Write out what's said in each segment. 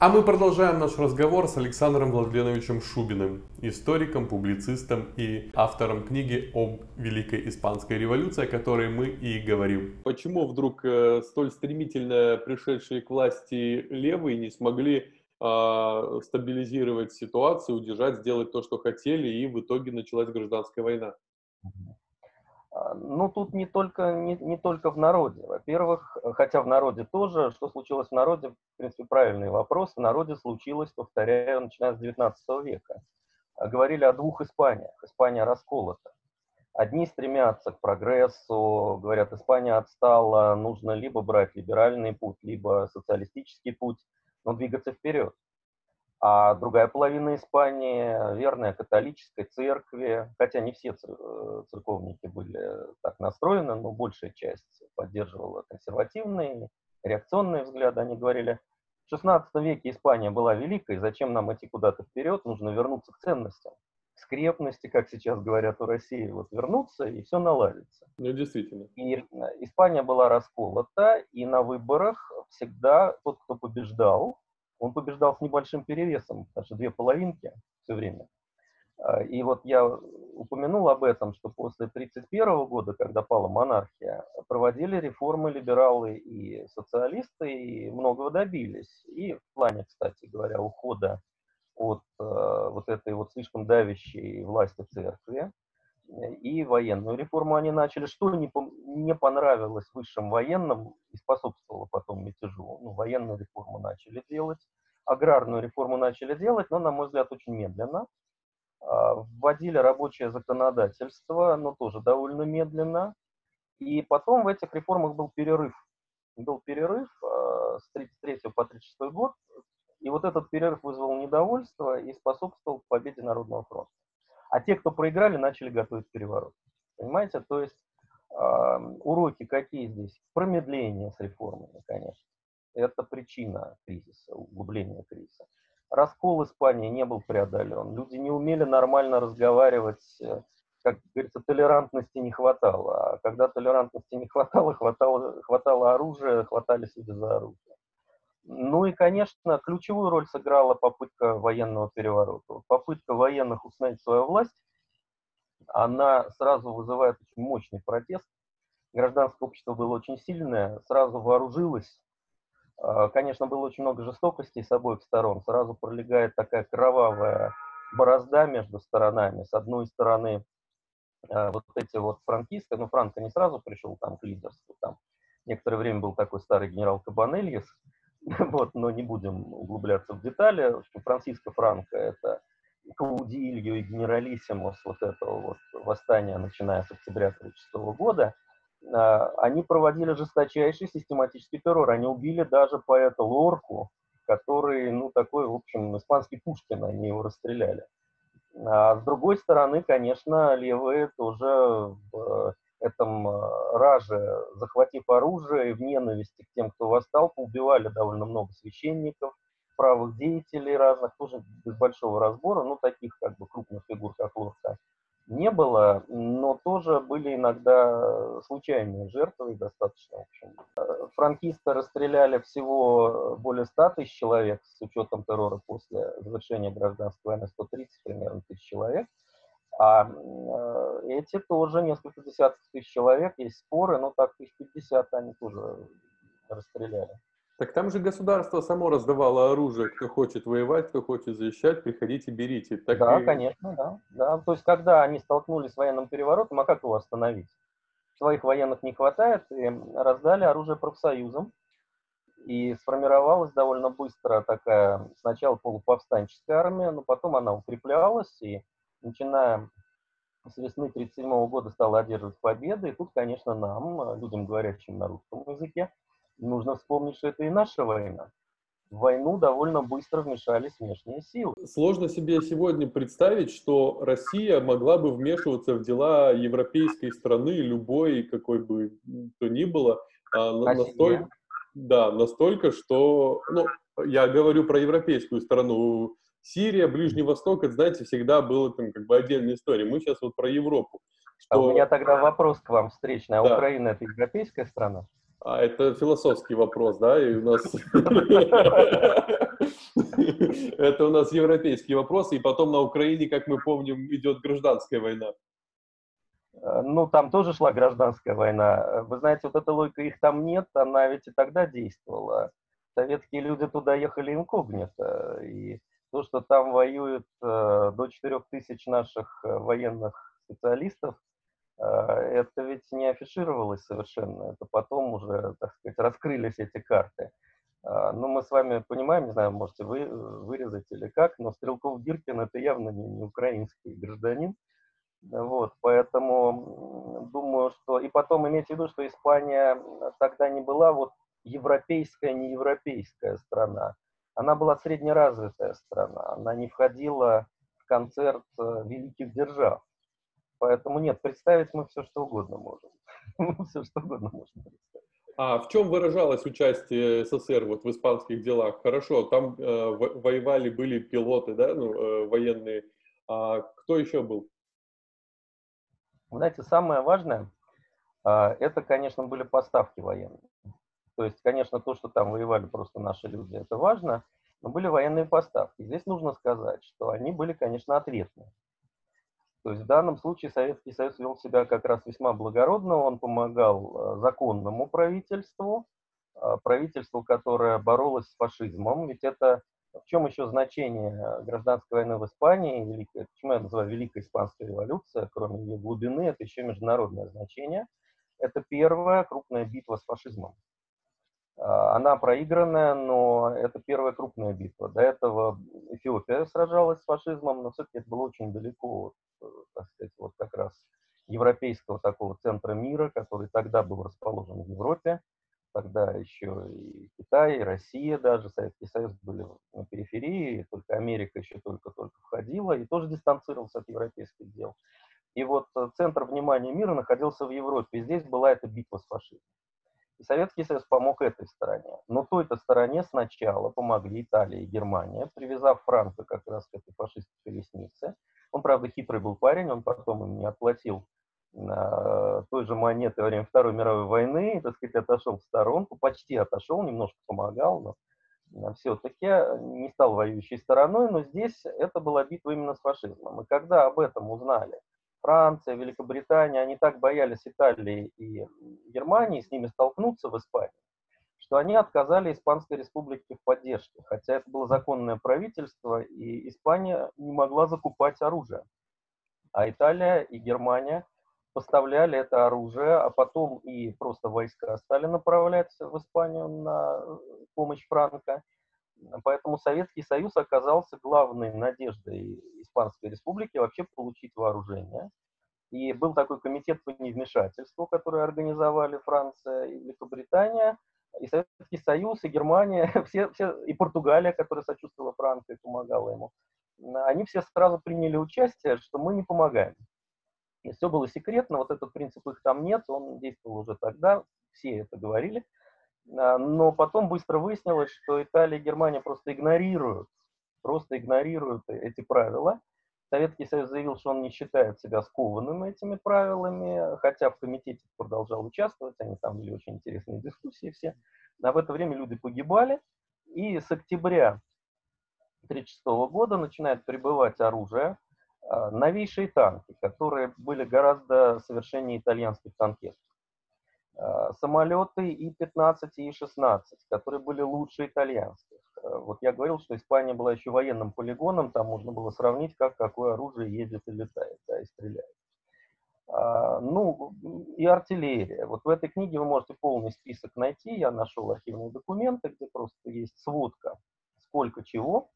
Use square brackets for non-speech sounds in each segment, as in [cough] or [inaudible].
А мы продолжаем наш разговор с Александром Владленовичем Шубиным, историком, публицистом и автором книги об Великой Испанской революции, о которой мы и говорим. Почему вдруг э, столь стремительно пришедшие к власти левые не смогли э, стабилизировать ситуацию, удержать, сделать то, что хотели, и в итоге началась гражданская война? А, ну, тут не только, не, не только в народе. Во-первых, хотя в народе тоже, что случилось в народе, в принципе, правильный вопрос. В народе случилось, повторяю, начиная с 19 века. А, говорили о двух Испаниях. Испания расколота. Одни стремятся к прогрессу, говорят, Испания отстала, нужно либо брать либеральный путь, либо социалистический путь, но двигаться вперед а другая половина Испании верная католической церкви, хотя не все э, церковники были так настроены, но большая часть поддерживала консервативные, реакционные взгляды. Они говорили, в XVI веке Испания была великой, зачем нам идти куда-то вперед, нужно вернуться к ценностям, к скрепности, как сейчас говорят у России, вот вернуться, и все наладится. Ну, действительно. И э, Испания была расколота, и на выборах всегда тот, кто побеждал, он побеждал с небольшим перевесом, даже две половинки все время. А, и вот я упомянул об этом, что после 1931 года, когда пала монархия, проводили реформы либералы и социалисты, и многого добились. И в плане, кстати говоря, ухода от э, вот этой вот слишком давящей власти церкви, и военную реформу они начали. Что не, не понравилось высшим военным и способствовало потом мятежу? Ну, военную реформу начали делать, аграрную реформу начали делать, но, на мой взгляд, очень медленно. А, вводили рабочее законодательство, но тоже довольно медленно. И потом в этих реформах был перерыв. Был перерыв а, с 33 по 36 год, и вот этот перерыв вызвал недовольство и способствовал победе Народного фронта. А те, кто проиграли, начали готовить переворот. Понимаете? То есть э, уроки какие здесь? Промедление с реформами, конечно. Это причина кризиса, углубления кризиса. Раскол Испании не был преодолен. Люди не умели нормально разговаривать. Э, как говорится, толерантности не хватало. А когда толерантности не хватало, хватало, хватало оружия, хватались люди за оружие. Ну и, конечно, ключевую роль сыграла попытка военного переворота. Попытка военных установить свою власть, она сразу вызывает очень мощный протест. Гражданское общество было очень сильное, сразу вооружилось. А, конечно, было очень много жестокости с обоих сторон. Сразу пролегает такая кровавая борозда между сторонами. С одной стороны, а, вот эти вот франкисты, ну, Франко не сразу пришел там к лидерству, там некоторое время был такой старый генерал Кабанельес, [laughs] вот, но не будем углубляться в детали, что Франциско Франко – это Каудильо и генералиссимус вот этого вот восстания, начиная с октября 1936 года, а, они проводили жесточайший систематический террор. Они убили даже поэта Лорку, который, ну, такой, в общем, испанский Пушкин, они его расстреляли. А с другой стороны, конечно, левые тоже в этом э, раже, захватив оружие в ненависти к тем, кто восстал, поубивали довольно много священников, правых деятелей разных, тоже без большого разбора, ну, таких как бы крупных фигур, как Лорка, не было, но тоже были иногда случайные жертвы, достаточно, в общем. Франкисты расстреляли всего более 100 тысяч человек с учетом террора после завершения гражданской войны, 130 примерно тысяч человек. А э, эти тоже несколько десятков тысяч человек, есть споры, но так тысяч пятьдесят они тоже расстреляли. Так там же государство само раздавало оружие, кто хочет воевать, кто хочет защищать, приходите, берите. Так да, и... конечно, да, да. То есть, когда они столкнулись с военным переворотом, а как его остановить? Своих военных не хватает, и раздали оружие профсоюзам. И сформировалась довольно быстро такая, сначала полуповстанческая армия, но потом она укреплялась, и начиная с весны 1937 года стала одерживать победы. И тут, конечно, нам, людям, говорящим на русском языке, нужно вспомнить, что это и наша война. В войну довольно быстро вмешались внешние силы. Сложно себе сегодня представить, что Россия могла бы вмешиваться в дела европейской страны, любой, какой бы то ни было, а настолько, да, настолько, что, ну, я говорю про европейскую страну, Сирия, Ближний Восток, это, знаете, всегда было там как бы отдельная история. Мы сейчас вот про Европу. Что... А у меня тогда вопрос к вам встречный. А да. Украина это европейская страна? А это философский вопрос, да, и у нас... [laughs] Это у нас европейские вопросы, и потом на Украине, как мы помним, идет гражданская война. Э, ну, там тоже шла гражданская война. Вы знаете, вот эта логика, их там нет, она ведь и тогда действовала. Советские люди туда ехали инкогнито, и то, что там воюют э, до 4 тысяч наших э, военных специалистов, э, это ведь не афишировалось совершенно, это потом уже, так сказать, раскрылись эти карты. Э, ну, мы с вами понимаем, не знаю, можете вы вырезать или как, но Стрелков Гиркин это явно не, не украинский гражданин, вот, поэтому думаю, что... И потом иметь в виду, что Испания тогда не была вот европейская, не европейская страна. Она была среднеразвитая страна, она не входила в концерт э, великих держав. Поэтому нет, представить мы все что угодно можем. [laughs] все что угодно можем представить. А в чем выражалось участие СССР вот в испанских делах? Хорошо, там э, воевали, были пилоты, да, ну, э, военные. А кто еще был? Знаете, самое важное, э, это, конечно, были поставки военные. То есть, конечно, то, что там воевали просто наши люди, это важно, но были военные поставки. Здесь нужно сказать, что они были, конечно, ответные. То есть в данном случае Советский Союз вел себя как раз весьма благородно, он помогал э, законному правительству, э, правительству, которое боролось с фашизмом, ведь это в чем еще значение гражданской войны в Испании, великая, почему я называю Великая Испанская революция, кроме ее глубины, это еще международное значение. Это первая крупная битва с фашизмом. А, она проигранная, но это первая крупная битва. До этого Эфиопия сражалась с фашизмом, но все-таки это было очень далеко, э, так сказать, вот как раз европейского такого центра мира, который тогда был расположен в Европе. Тогда еще и Китай, и Россия даже, Советский Союз были на периферии, только Америка еще только-только входила и тоже дистанцировался от европейских дел. И вот э, центр внимания мира находился в Европе, и здесь была эта битва с фашизмом. Советский Союз помог этой стороне. Но той-то стороне сначала помогли Италия и Германия, привязав Франко как раз к этой фашистской колеснице. Он, правда, хитрый был парень, он потом им не отплатил э, той же монеты во время Второй мировой войны, и, так сказать, отошел в сторонку, почти отошел, немножко помогал, но все-таки не стал воюющей стороной, но здесь это была битва именно с фашизмом. И когда об этом узнали Франция, Великобритания, они так боялись Италии и Германии с ними столкнуться в Испании, что они отказали Испанской республике в поддержке, хотя это было законное правительство, и Испания не могла закупать оружие. А Италия и Германия поставляли это оружие, а потом и просто войска стали направлять в Испанию на помощь Франко. Поэтому Советский Союз оказался главной надеждой Испанской Республики вообще получить вооружение. И был такой комитет по невмешательству, который организовали Франция и Великобритания, и Советский Союз, и Германия, [laughs] все, все, и Португалия, которая сочувствовала Франции и помогала ему. Они все сразу приняли участие, что мы не помогаем. И все было секретно, вот этот принцип их там нет, он действовал уже тогда, все это говорили. А, но потом быстро выяснилось, что Италия и Германия просто игнорируют, просто игнорируют эти правила. Советский Союз заявил, что он не считает себя скованным этими правилами, хотя в комитете продолжал участвовать, они там были очень интересные дискуссии все. А в это время люди погибали, и с октября 1936 года начинает прибывать оружие, а, новейшие танки, которые были гораздо совершеннее итальянских танкетов. Э, самолеты И-15 и И-16, которые были лучше итальянских. Э, вот я говорил, что Испания была еще военным полигоном, там можно было сравнить, как какое оружие ездит и летает, да, и стреляет. А, ну, и артиллерия. Вот в этой книге вы можете полный список найти. Я нашел архивные документы, где просто есть сводка, сколько чего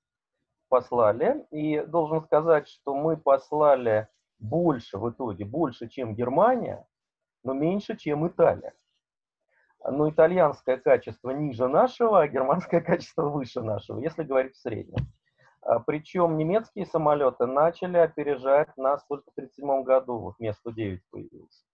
послали. И должен сказать, что мы послали больше в итоге, больше, чем Германия, но меньше, чем Италия. Но итальянское качество ниже нашего, а германское [laughs] качество выше нашего, если говорить в среднем. А, Причем немецкие самолеты начали опережать нас только в 1937 году, вот Ме-109 появился.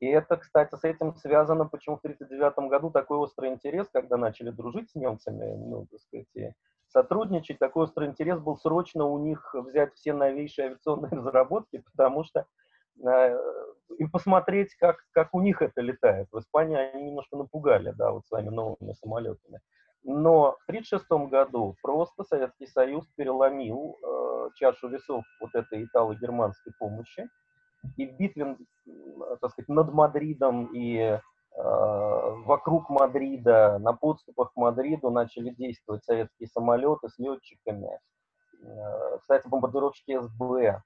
И это, кстати, с этим связано, почему в 1939 году такой острый интерес, когда начали дружить с немцами, ну, так сказать, и сотрудничать, такой острый интерес был срочно у них взять все новейшие авиационные [laughs] разработки, потому что Э, и посмотреть, как, как у них это летает. В Испании они немножко напугали, да, вот своими новыми самолетами. Но в 1936 году просто Советский Союз переломил э, чашу весов вот этой итало-германской помощи. И в битве, так сказать, над Мадридом и э, вокруг Мадрида, на подступах к Мадриду начали действовать советские самолеты с летчиками. Э, кстати, бомбардировщики СБ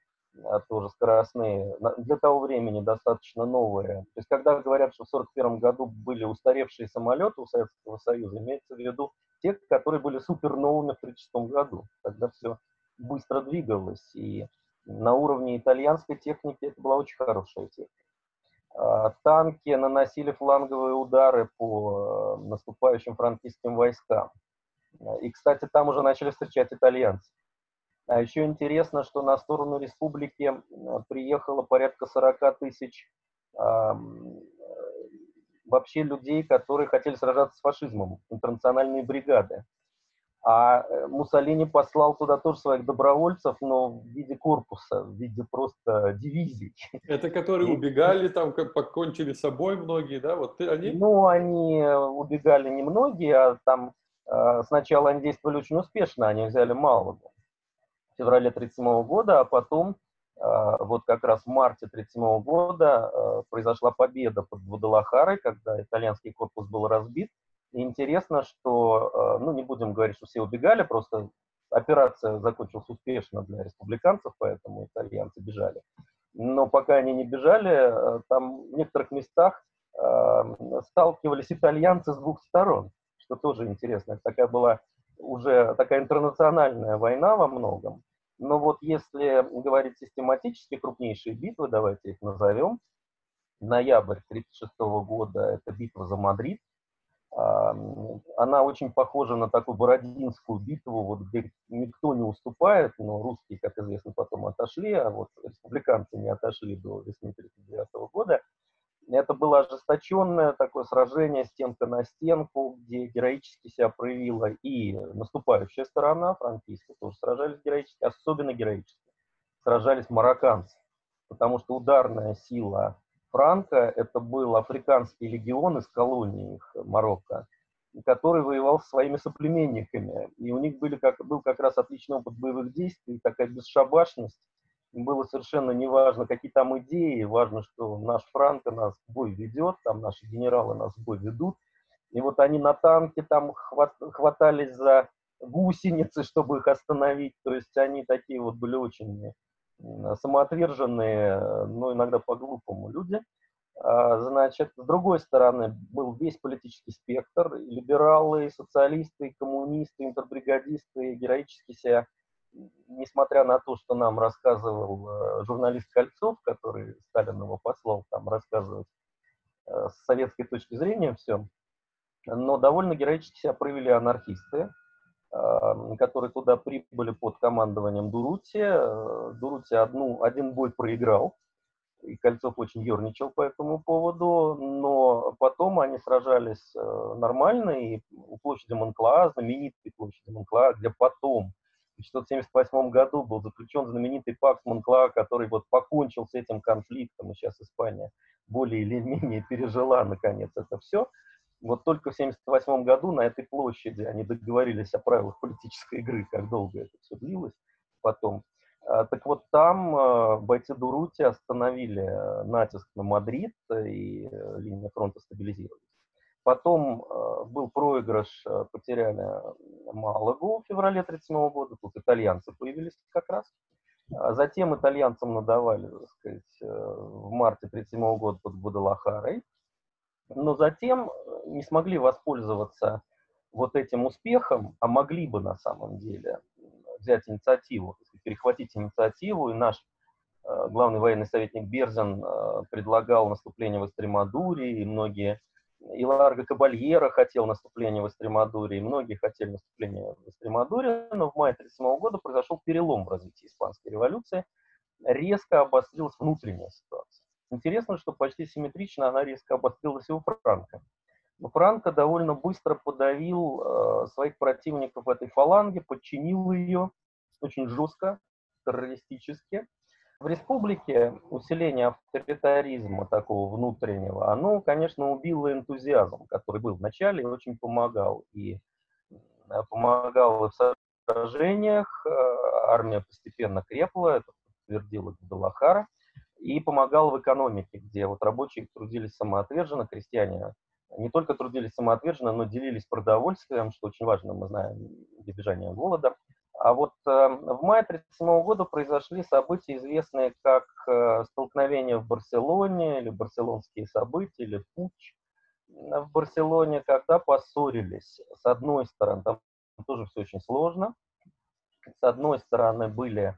тоже скоростные, для того времени достаточно новые. То есть, когда говорят, что в 1941 году были устаревшие самолеты у Советского Союза, имеется в виду те, которые были суперновыми в 1936 году. Тогда все быстро двигалось, и на уровне итальянской техники это была очень хорошая техника. А, танки наносили фланговые удары по э, наступающим франкистским войскам. И, кстати, там уже начали встречать итальянцы. А еще интересно, что на сторону республики приехало порядка 40 тысяч э, вообще людей, которые хотели сражаться с фашизмом, интернациональные бригады. А э, Муссолини послал туда тоже своих добровольцев, но в виде корпуса, в виде просто дивизий. Это которые и... убегали, там как покончили с собой многие, да? Вот они? Ну, они убегали не многие, а там э, сначала они действовали очень успешно, они взяли Малагу феврале 1937 года, а потом а, вот как раз в марте 1937 года а, произошла победа под Гвадалахарой, когда итальянский корпус был разбит. И интересно, что, а, ну не будем говорить, что все убегали, просто операция закончилась успешно для республиканцев, поэтому итальянцы бежали. Но пока они не бежали, там в некоторых местах сталкивались итальянцы с двух сторон, что тоже интересно. Это такая была уже такая интернациональная война во многом. Но вот если говорить систематически, крупнейшие битвы, давайте их назовем. Ноябрь 1936 года – это битва за Мадрид. Она очень похожа на такую Бородинскую битву, вот, где никто не уступает, но русские, как известно, потом отошли, а вот республиканцы не отошли до весны 1939 года. Это было ожесточенное такое сражение стенка на стенку, где героически себя проявила и наступающая сторона, франкийцы тоже сражались героически, особенно героически сражались марокканцы, потому что ударная сила Франка – это был африканский легион из колонии их, Марокко, который воевал со своими соплеменниками. И у них были как, был как раз отличный опыт боевых действий, такая бесшабашность, было совершенно не важно, какие там идеи, важно, что наш Франко нас в бой ведет, там наши генералы нас в бой ведут. И вот они на танке там хват, хватались за гусеницы, [laughs] чтобы их остановить. То есть они такие вот были очень самоотверженные, но иногда по-глупому люди. А, значит, с другой стороны, был весь политический спектр, либералы, социалисты, коммунисты, интербригадисты героически себя несмотря на то, что нам рассказывал э, журналист Кольцов, который Сталин его послал там рассказывать э, с советской точки зрения все, но довольно героически себя проявили анархисты, э, которые туда прибыли под командованием Дурути. Дурути одну, один бой проиграл, и Кольцов очень ерничал по этому поводу, но потом они сражались нормально, и у площади Монклаа, знаменитой площади Монклаа, где потом 1978 году был заключен знаменитый пакт Монклаа, который вот покончил с этим конфликтом, и сейчас Испания более или менее пережила, наконец, это все. Вот только в 1978 году на этой площади они договорились о правилах политической игры, как долго это все длилось потом. А, так вот там а, бойцы Дурути остановили а, натиск на Мадрид, и э, линия фронта стабилизировалась. Потом э, был проигрыш, э, потеряли Малагу в феврале 1937 года, тут итальянцы появились как раз. А затем итальянцам надавали, так сказать, э, в марте 1937 года под Гвадалахарой. Но затем не смогли воспользоваться вот этим успехом, а могли бы на самом деле взять инициативу, перехватить инициативу, и наш главный военный советник Берзин предлагал наступление в Эстремадуре, и многие и Ларго Кабальера хотел наступления в Эстремадуре, и многие хотели наступления в Эстремадуре, но в мае 1937 года произошел перелом в развитии Испанской революции, резко обострилась внутренняя ситуация. Интересно, что почти симметрично она резко обострилась и у Франка. Но Франко довольно быстро подавил э, своих противников в этой фаланге, подчинил ее очень жестко, террористически, в республике усиление авторитаризма такого внутреннего, оно, конечно, убило энтузиазм, который был в начале и очень помогал. И помогал в сражениях, армия постепенно крепла, это подтвердила Гвадалахара, и помогал в экономике, где вот рабочие трудились самоотверженно, крестьяне не только трудились самоотверженно, но делились продовольствием, что очень важно, мы знаем, для избежания голода. А вот э, в мае 1937 года произошли события, известные как э, столкновение в Барселоне, или барселонские события, или путь в Барселоне, когда поссорились. С одной стороны, там тоже все очень сложно. С одной стороны были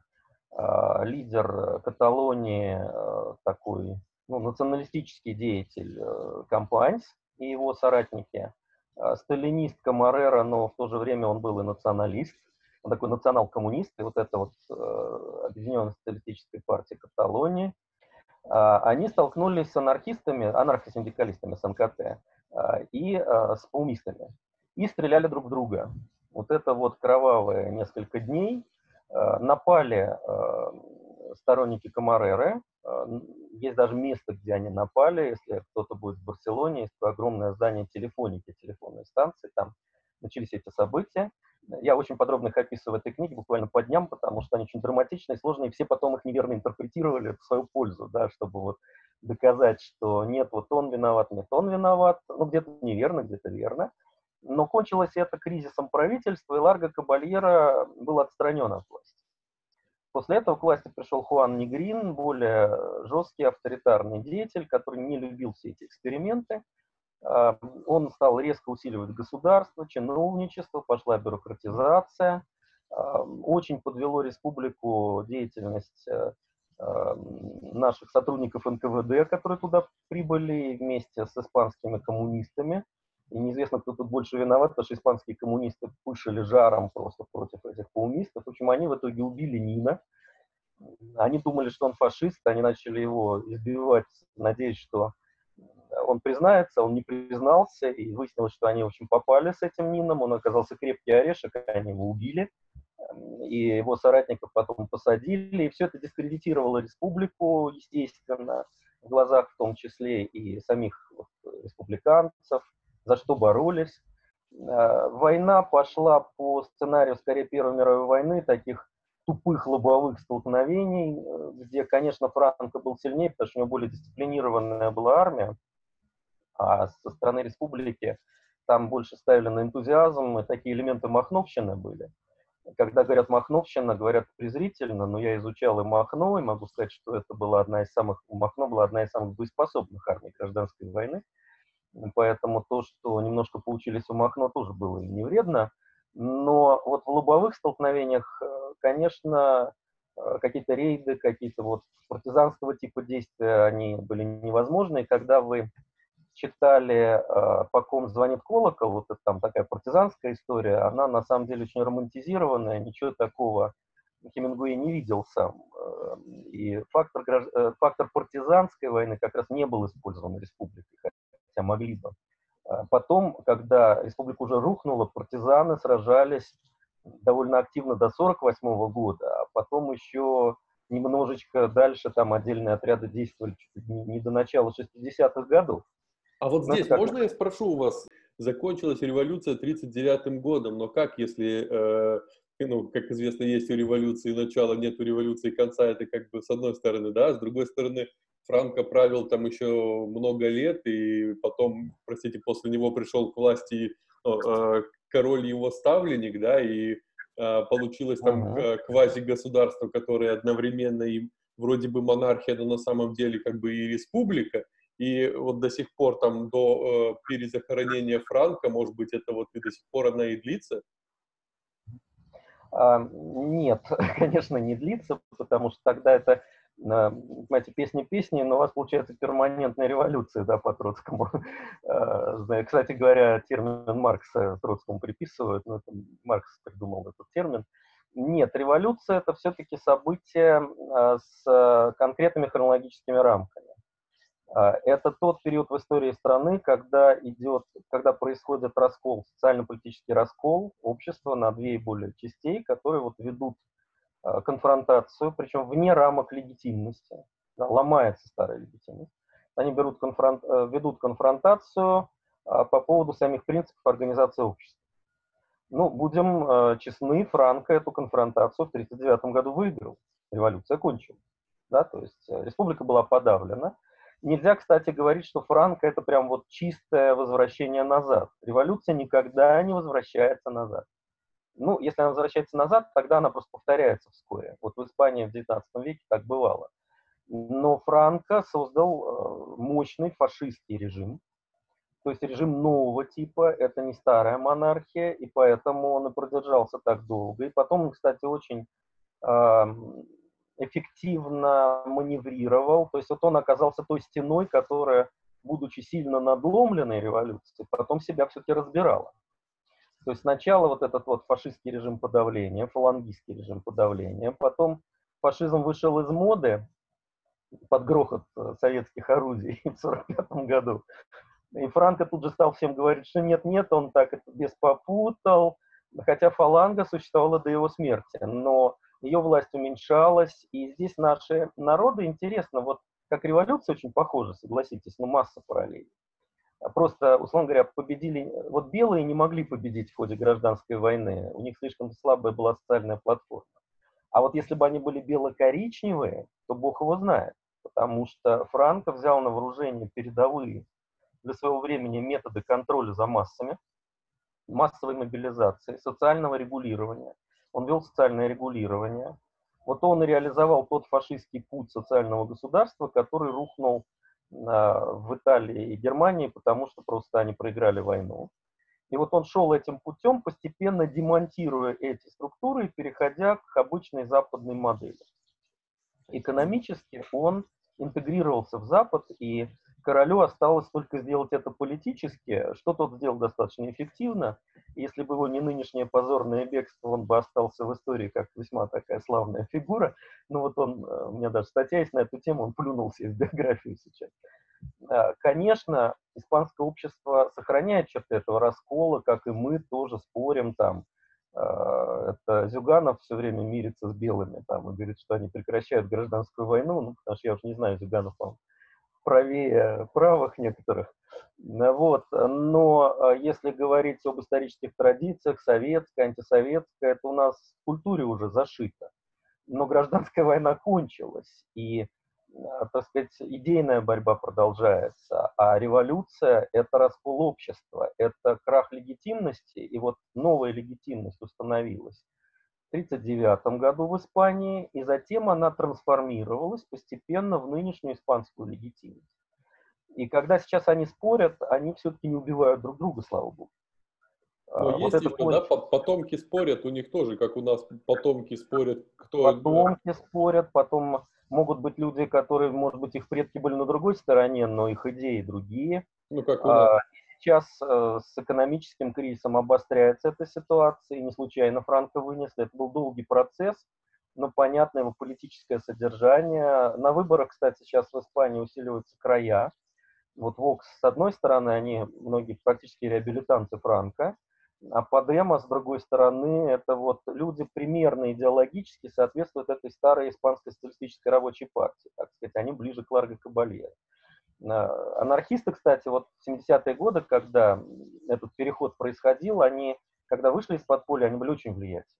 э, лидер Каталонии, э, такой ну, националистический деятель э, Компаньс и его соратники, э, сталинист Камарера, но в то же время он был и националист он такой национал-коммунист, и вот это вот э, Объединенная социалистическая партия Каталонии, э, они столкнулись с анархистами, анархосиндикалистами с НКТ э, и э, с паумистами, и стреляли друг в друга. Вот это вот кровавые несколько дней э, напали э, сторонники Камареры, э, есть даже место, где они напали, если кто-то будет в Барселоне, есть огромное здание телефоники, телефонной станции, там начались эти события. Я очень подробно их описываю в этой книге, буквально по дням, потому что они очень драматичные, сложные, и все потом их неверно интерпретировали в свою пользу, да, чтобы вот доказать, что нет, вот он виноват, нет, он виноват, ну, где-то неверно, где-то верно. Но кончилось это кризисом правительства, и Ларго Кабальера был отстранен от власти. После этого к власти пришел Хуан Негрин, более жесткий авторитарный деятель, который не любил все эти эксперименты, он стал резко усиливать государство, чиновничество, пошла бюрократизация. А, очень подвело республику деятельность э, наших сотрудников НКВД, которые туда прибыли вместе с испанскими коммунистами. И неизвестно, кто тут больше виноват, потому что испанские коммунисты пышили жаром просто против этих коммунистов. В общем, они в итоге убили Нина. Они думали, что он фашист, они начали его избивать, надеясь, что он признается, он не признался, и выяснилось, что они, в общем, попали с этим Нином, он оказался крепкий орешек, они его убили, и его соратников потом посадили, и все это дискредитировало республику, естественно, в глазах в том числе и самих республиканцев, за что боролись. А, война пошла по сценарию, скорее, Первой мировой войны, таких тупых лобовых столкновений, где, конечно, Франко был сильнее, потому что у него более дисциплинированная была армия, а со стороны республики там больше ставили на энтузиазм, и такие элементы махновщины были. Когда говорят махновщина, говорят презрительно, но я изучал и Махно, и могу сказать, что это была одна из самых, Махно была одна из самых боеспособных армий гражданской войны. Поэтому то, что немножко получились у Махно, тоже было не вредно. Но вот в лобовых столкновениях, э, конечно, э, какие-то рейды, какие-то вот партизанского типа действия, они были невозможны. И когда вы читали э, «По ком звонит колокол», вот это там такая партизанская история, она на самом деле очень романтизированная, ничего такого Хемингуэй не видел сам. Э, и фактор, э, фактор партизанской войны как раз не был использован республикой, хотя могли бы. Потом, когда республика уже рухнула, партизаны сражались довольно активно до 1948 года, а потом еще немножечко дальше там отдельные отряды действовали чуть не до начала 60-х годов. А вот ну, здесь как... можно я спрошу у вас, закончилась революция 39 годом, но как, если, э, ну, как известно, есть у революции начало, нет у революции конца, это как бы с одной стороны, да, с другой стороны, Франко правил там еще много лет, и потом, простите, после него пришел к власти э, король его ставленник, да, и э, получилось там uh-huh. квази-государство, которое одновременно и вроде бы монархия, но на самом деле как бы и республика, и вот до сих пор там до э, перезахоронения Франка, может быть, это вот и до сих пор она и длится? А, нет, [laughs] конечно, не длится, потому что тогда это, понимаете, песни песни, но у вас получается перманентная революция, да, по Троцкому. [laughs] Знаю, кстати говоря, термин Маркса Троцкому приписывают, но это Маркс придумал этот термин. Нет, революция это все-таки событие а, с конкретными хронологическими рамками. А, это тот период в истории страны, когда идет, когда происходит раскол, социально-политический раскол общества на две и более частей, которые вот ведут конфронтацию, причем вне рамок легитимности. Да, ломается старая легитимность. Они берут конфронт, э, ведут конфронтацию а, по поводу самих принципов организации общества. Ну, будем э, честны, Франко эту конфронтацию в 1939 году выиграл. Революция кончилась. Да, то есть э, республика была подавлена. Нельзя, кстати, говорить, что Франко это прям вот чистое возвращение назад. Революция никогда не возвращается назад. Ну, если она возвращается назад, тогда она просто повторяется вскоре. Вот в Испании в 19 веке так бывало. Но Франко создал э, мощный фашистский режим, то есть режим нового типа, это не старая монархия, и поэтому он и продержался так долго. И потом он, кстати, очень эффективно маневрировал. То есть вот он оказался той стеной, которая, будучи сильно надломленной революцией, потом себя все-таки разбирала. То есть сначала вот этот вот фашистский режим подавления, фалангистский режим подавления, потом фашизм вышел из моды под грохот э, советских орудий [laughs] в 1945 году. И Франко тут же стал всем говорить, что нет-нет, он так это без попутал, хотя фаланга существовала до его смерти, но ее власть уменьшалась, и здесь наши народы, интересно, вот как революция очень похожа, согласитесь, ну масса параллелей. Просто, условно говоря, победили, вот белые не могли победить в ходе гражданской войны, у них слишком слабая была социальная платформа. А вот если бы они были бело-коричневые, то бог его знает, потому что Франко взял на вооружение передовые для своего времени методы контроля за массами, массовой мобилизации, социального регулирования. Он вел социальное регулирование. Вот он и реализовал тот фашистский путь социального государства, который рухнул в Италии и Германии, потому что просто они проиграли войну. И вот он шел этим путем, постепенно демонтируя эти структуры и переходя к обычной западной модели. Экономически он интегрировался в Запад и королю осталось только сделать это политически, что тот сделал достаточно эффективно. Если бы его не нынешнее позорное бегство, он бы остался в истории как весьма такая славная фигура. Ну вот он, э, у меня даже статья есть на эту тему, он плюнулся из биографии сейчас. А, конечно, испанское общество сохраняет черты этого раскола, как и мы тоже спорим там. А, это Зюганов все время мирится с белыми там и говорит, что они прекращают гражданскую войну, ну, потому что я уже не знаю, Зюганов, по правее правых некоторых. Вот. Но а, если говорить об исторических традициях, советская, антисоветская, это у нас в культуре уже зашито. Но гражданская война кончилась, и, а, так сказать, идейная борьба продолжается, а революция – это раскол общества, это крах легитимности, и вот новая легитимность установилась. 1939 году в Испании, и затем она трансформировалась постепенно в нынешнюю испанскую легитимность. И когда сейчас они спорят, они все-таки не убивают друг друга, слава богу. А, Но вот есть это еще, да, потомки спорят, у них тоже, как у нас потомки спорят, кто... Потомки спорят, потом могут быть люди, которые, может быть, их предки были на другой стороне, но их идеи другие. Ну, как у нас. А, сейчас э, с экономическим кризисом обостряется эта ситуация, и не случайно Франко вынесли. Это был долгий процесс, но понятно его политическое содержание. На выборах, кстати, сейчас в Испании усиливаются края. Вот Вокс, с одной стороны, они многие практически реабилитанты Франка, а Подема, с другой стороны, это вот люди примерно идеологически соответствуют этой старой испанской социалистической рабочей партии, так сказать, они ближе к Ларго Кабалье. Анархисты, кстати, вот в 70-е годы, когда этот переход происходил, они, когда вышли из подполья, они были очень влиятельны.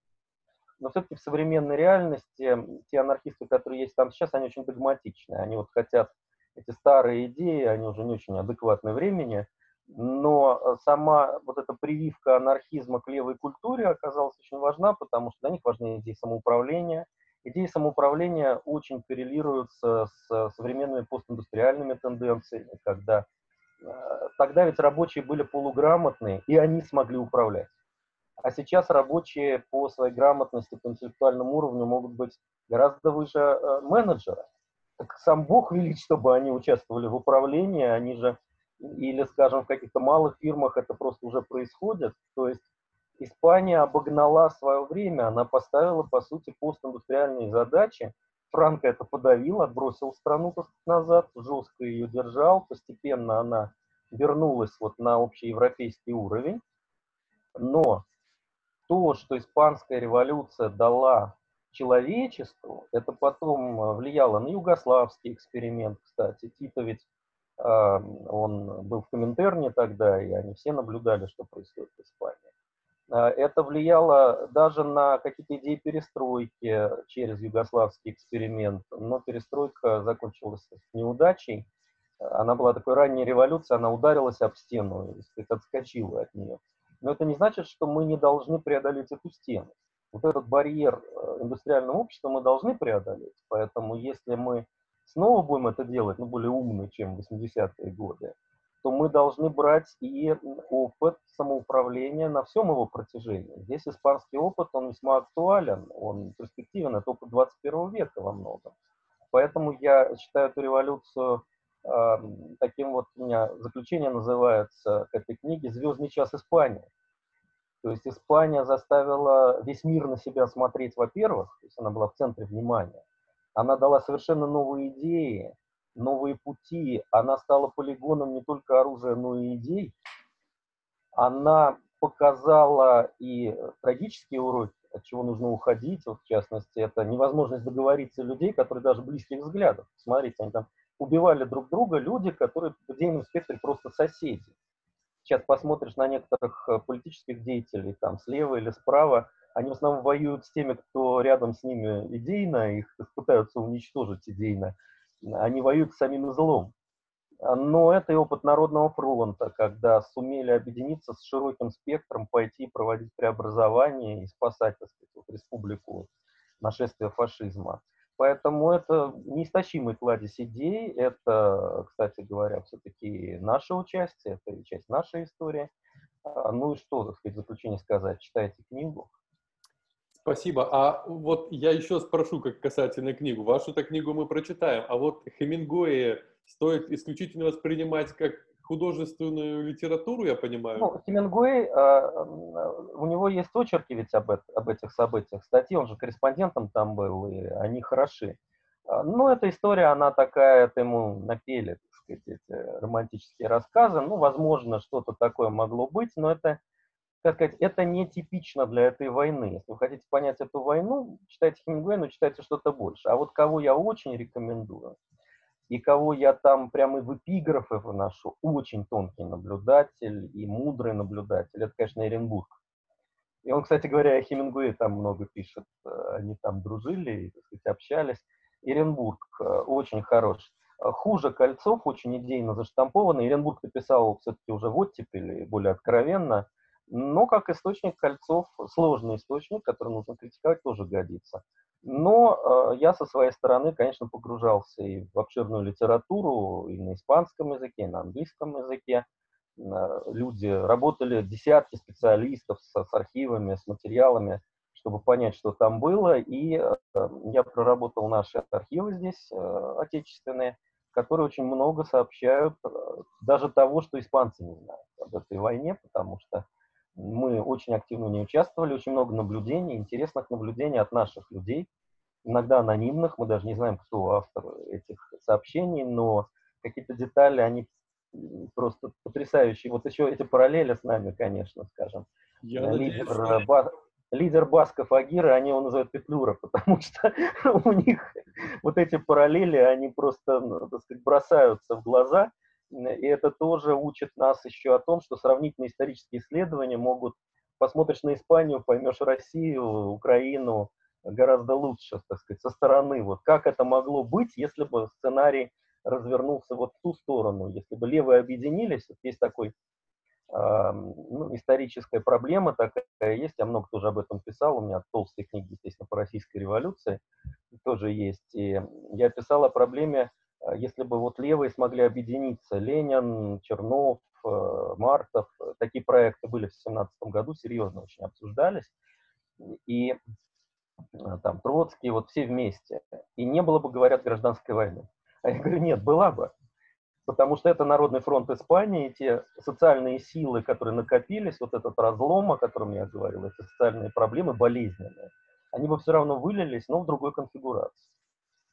Но все-таки в современной реальности те анархисты, которые есть там сейчас, они очень догматичны. Они вот хотят эти старые идеи, они уже не очень адекватны времени, но сама вот эта прививка анархизма к левой культуре оказалась очень важна, потому что для них важны идеи самоуправления – Идеи самоуправления очень коррелируются с современными постиндустриальными тенденциями, когда э, тогда ведь рабочие были полуграмотные, и они смогли управлять. А сейчас рабочие по своей грамотности, по интеллектуальному уровню могут быть гораздо выше э, менеджера. Так сам Бог велит, чтобы они участвовали в управлении, они же, или, скажем, в каких-то малых фирмах это просто уже происходит. То есть Испания обогнала свое время, она поставила, по сути, постиндустриальные задачи. Франко это подавил, отбросил страну назад, жестко ее держал, постепенно она вернулась вот на общеевропейский уровень. Но то, что испанская революция дала человечеству, это потом влияло на югославский эксперимент, кстати. Тито ведь, э, он был в Коминтерне тогда, и они все наблюдали, что происходит в Испании. Это влияло даже на какие-то идеи перестройки через югославский эксперимент, но перестройка закончилась неудачей. Она была такой ранней революцией, она ударилась об стену, и отскочила от нее. Но это не значит, что мы не должны преодолеть эту стену. Вот этот барьер э, индустриального общества мы должны преодолеть. Поэтому если мы снова будем это делать, ну, более умно, чем в 80-е годы, то мы должны брать и опыт самоуправления на всем его протяжении. Здесь испанский опыт, он весьма актуален, он перспективен, это опыт 21 века во многом. Поэтому я считаю эту революцию э, таким вот, у меня заключение называется к этой книге «Звездный час Испании». То есть Испания заставила весь мир на себя смотреть, во-первых, то есть она была в центре внимания, она дала совершенно новые идеи, новые пути. Она стала полигоном не только оружия, но и идей. Она показала и трагические уроки, от чего нужно уходить. Вот, в частности, это невозможность договориться людей, которые даже близких взглядов. Смотрите, они там убивали друг друга, люди, которые в идейном спектре просто соседи. Сейчас посмотришь на некоторых э, политических деятелей, там, слева или справа, они в основном воюют с теми, кто рядом с ними идейно, их пытаются уничтожить идейно. Они воюют с самим злом. Но это и опыт Народного фронта, когда сумели объединиться с широким спектром, пойти проводить преобразование и спасать, так сказать, республику нашествия фашизма. Поэтому это неистощимый кладезь идей, это, кстати говоря, все-таки наше участие, это часть нашей истории. А, ну и что, так сказать, в заключение сказать, читайте книгу, Спасибо. А вот я еще спрошу, как касательно книгу. Вашу-то книгу мы прочитаем, а вот Хемингуэя стоит исключительно воспринимать как художественную литературу, я понимаю? Ну, Хемингуэй, э, у него есть очерки ведь об, об этих событиях, статьи, он же корреспондентом там был, и они хороши. А, ну, эта история, она такая, это ему напели, так сказать, эти романтические рассказы. Ну, возможно, что-то такое могло быть, но это как сказать, это не типично для этой войны. Если вы хотите понять эту войну, читайте Хемингуэя, но читайте что-то больше. А вот кого я очень рекомендую, и кого я там прямо в эпиграфы выношу, очень тонкий наблюдатель и мудрый наблюдатель, это, конечно, Эренбург. И он, кстати говоря, о Хемингуэе там много пишет, они там дружили, так сказать, общались. Эренбург э, очень хорош. Хуже Кольцов, очень идейно заштампованный. Эренбург написал все-таки уже в оттепели, более откровенно – но как источник кольцов, сложный источник, который нужно критиковать, тоже годится. Но э, я со своей стороны, конечно, погружался и в обширную литературу, и на испанском языке, и на английском языке. Э, люди работали, десятки специалистов с, с архивами, с материалами, чтобы понять, что там было. И э, я проработал наши архивы здесь, э, отечественные, которые очень много сообщают э, даже того, что испанцы не знают об этой войне, потому что мы очень активно не участвовали, очень много наблюдений, интересных наблюдений от наших людей, иногда анонимных, мы даже не знаем, кто автор этих сообщений, но какие-то детали, они просто потрясающие. Вот еще эти параллели с нами, конечно, скажем. Я лидер, надеюсь, ба, лидер Басков Агира, они его называют Петлюра, [laughs] потому что у них вот эти параллели, они просто, так сказать, бросаются в глаза. И это тоже учит нас еще о том, что сравнительные исторические исследования могут, посмотришь на Испанию, поймешь Россию, Украину гораздо лучше, так сказать, со стороны. Вот как это могло быть, если бы сценарий развернулся вот в ту сторону, если бы левые объединились, вот есть такой э, ну, историческая проблема такая есть, я много тоже об этом писал, у меня толстые книги, естественно, по российской революции тоже есть, и я писал о проблеме а если бы вот левые смогли объединиться, Ленин, Чернов, э, Мартов, э, такие проекты были в 2017 году, серьезно очень обсуждались, и э, там Троцкий, вот все вместе, и не было бы, говорят, гражданской войны. А [laughs] я говорю, нет, была бы, потому что это Народный фронт Испании, те социальные силы, которые накопились, вот этот разлом, о котором я говорил, эти социальные проблемы болезненные, они бы все равно вылились, но в другой конфигурации.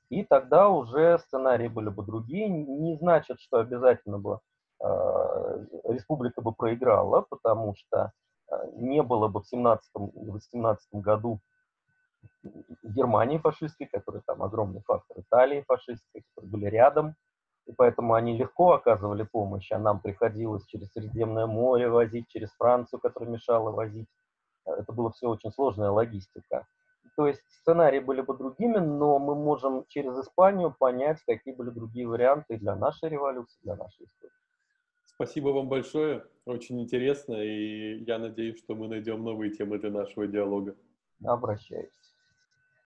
И тогда уже сценарии были бы другие. Не значит, что обязательно бы э, республика бы проиграла, потому что э, не было бы в 17-18 году Германии фашистской, которая там огромный фактор, Италии фашистской, которые были рядом, и поэтому они легко оказывали помощь, а нам приходилось через Средиземное море возить, через Францию, которая мешала возить Это было все очень сложная логистика. То есть сценарии были бы другими, но мы можем через Испанию понять, какие были другие варианты для нашей революции, для нашей истории. Спасибо вам большое, очень интересно, и я надеюсь, что мы найдем новые темы для нашего диалога. Обращаюсь.